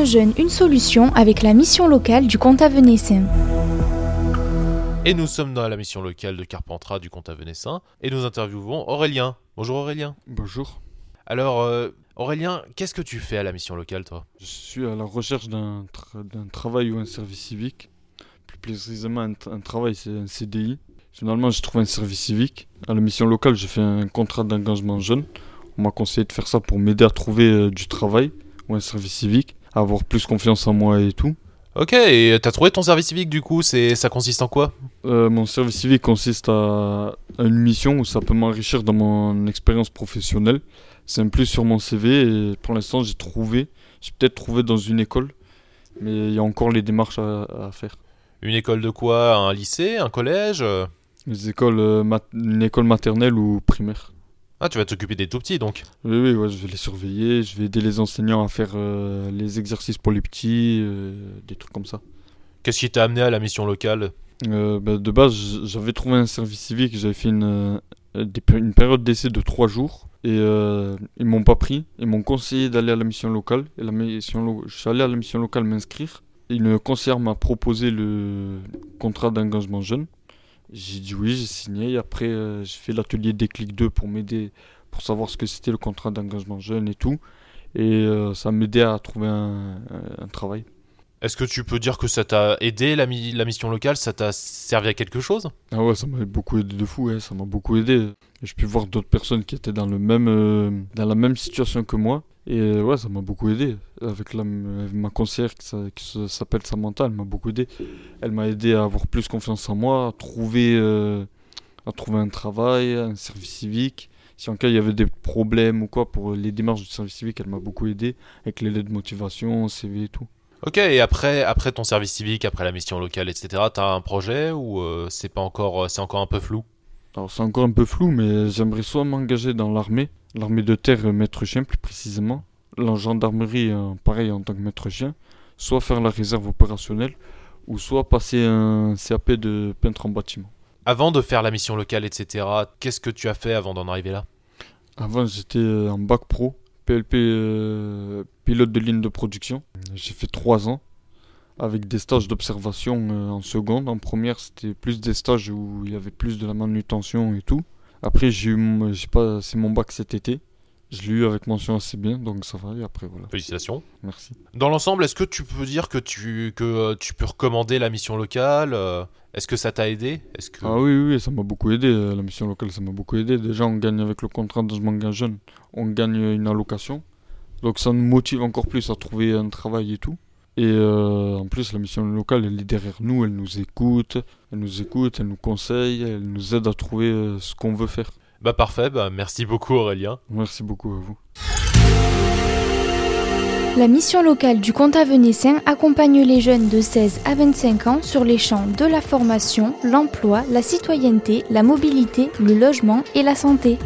Un jeune, une solution avec la mission locale du comte Avenessin. Et nous sommes dans la mission locale de Carpentras du comte Avenessin et nous interviewons Aurélien. Bonjour Aurélien. Bonjour. Alors euh, Aurélien, qu'est-ce que tu fais à la mission locale toi? Je suis à la recherche d'un tra- d'un travail ou un service civique. Plus précisément, un, tra- un travail, c'est un CDI. Finalement, j'ai trouvé un service civique. À la mission locale, j'ai fait un contrat d'engagement jeune. On m'a conseillé de faire ça pour m'aider à trouver euh, du travail ou un service civique, avoir plus confiance en moi et tout. Ok, et t'as trouvé ton service civique du coup, c'est ça consiste en quoi? Euh, mon service civique consiste à, à une mission où ça peut m'enrichir dans mon expérience professionnelle. C'est un plus sur mon CV et pour l'instant j'ai trouvé, j'ai peut-être trouvé dans une école, mais il y a encore les démarches à, à faire. Une école de quoi? Un lycée? Un collège? Euh Les écoles, euh, mat- une école maternelle ou primaire. Ah, tu vas t'occuper des tout petits donc. Oui, oui, ouais, je vais les surveiller, je vais aider les enseignants à faire euh, les exercices pour les petits, euh, des trucs comme ça. Qu'est-ce qui t'a amené à la mission locale? Euh, bah, de base, j'avais trouvé un service civique, j'avais fait une, une période d'essai de trois jours et ils m'ont pas pris. Ils m'ont conseillé d'aller à la mission locale. Et la mission lo- je suis allé à la mission locale m'inscrire. Une conseillère m'a proposé le contrat d'engagement jeune. J'ai dit oui, j'ai signé. Après, euh, j'ai fait l'atelier Déclic 2 pour m'aider, pour savoir ce que c'était le contrat d'engagement jeune et tout. Et euh, ça m'aidait à trouver un travail. Est-ce que tu peux dire que ça t'a aidé la, mi- la mission locale? Ça t'a servi à quelque chose? Ah ouais, ça m'a beaucoup aidé de fou, ça m'a beaucoup aidé. J'ai pu voir d'autres personnes qui étaient dans, le même, euh, dans la même situation que moi. Et ouais, ça m'a beaucoup aidé. Avec, ma conseillère qui, s'appelle Samantha, elle m'a beaucoup aidé. Elle m'a aidé à avoir plus confiance en moi, à trouver, euh, à trouver un travail, un service civique. Si en cas il y avait des problèmes ou quoi pour les démarches du service civique, elle m'a beaucoup aidé avec les lettres de motivation, CV et tout. Ok, et après, après ton service civique, après la mission locale, etc., t'as un projet ou euh, c'est pas encore, euh, c'est encore un peu flou? Alors c'est encore un peu flou, mais j'aimerais soit m'engager dans l'armée, l'armée de terre euh, maître chien plus précisément, la gendarmerie pareil en tant que maître chien, soit faire la réserve opérationnelle, ou soit passer un CAP de peintre en bâtiment. Avant de faire la mission locale, etc., qu'est-ce que tu as fait avant d'en arriver là? Avant j'étais en bac pro, PLP euh, pilote de ligne de production. J'ai fait trois ans avec des stages d'observation euh, en seconde. En première c'était plus des stages où il y avait plus de la manutention et tout. Après j'ai eu mon- bac cet été. Je l'ai eu avec mention assez bien, donc ça va. Et après, voilà. Félicitations. Merci. Dans l'ensemble, est-ce que tu peux dire que tu, que, euh, tu peux recommander la mission locale euh, Est-ce que ça t'a aidé? Est-ce que... Ah oui, oui, ça m'a beaucoup aidé. euh, La mission locale, ça m'a beaucoup aidé. Déjà, on gagne avec le contrat de engage jeune. On gagne une allocation. Donc, ça nous motive encore plus à trouver un travail et tout. Et euh, en plus, la mission locale, elle est derrière nous. Elle nous écoute. Elle nous écoute, elle nous conseille. Elle nous aide à trouver ce qu'on veut faire. Bah parfait, bah merci beaucoup Aurélien. Merci beaucoup à vous. La mission locale du comte Avenessin accompagne les jeunes de 16 à 25 ans sur les champs de la formation, l'emploi, la citoyenneté, la mobilité, le logement et la santé.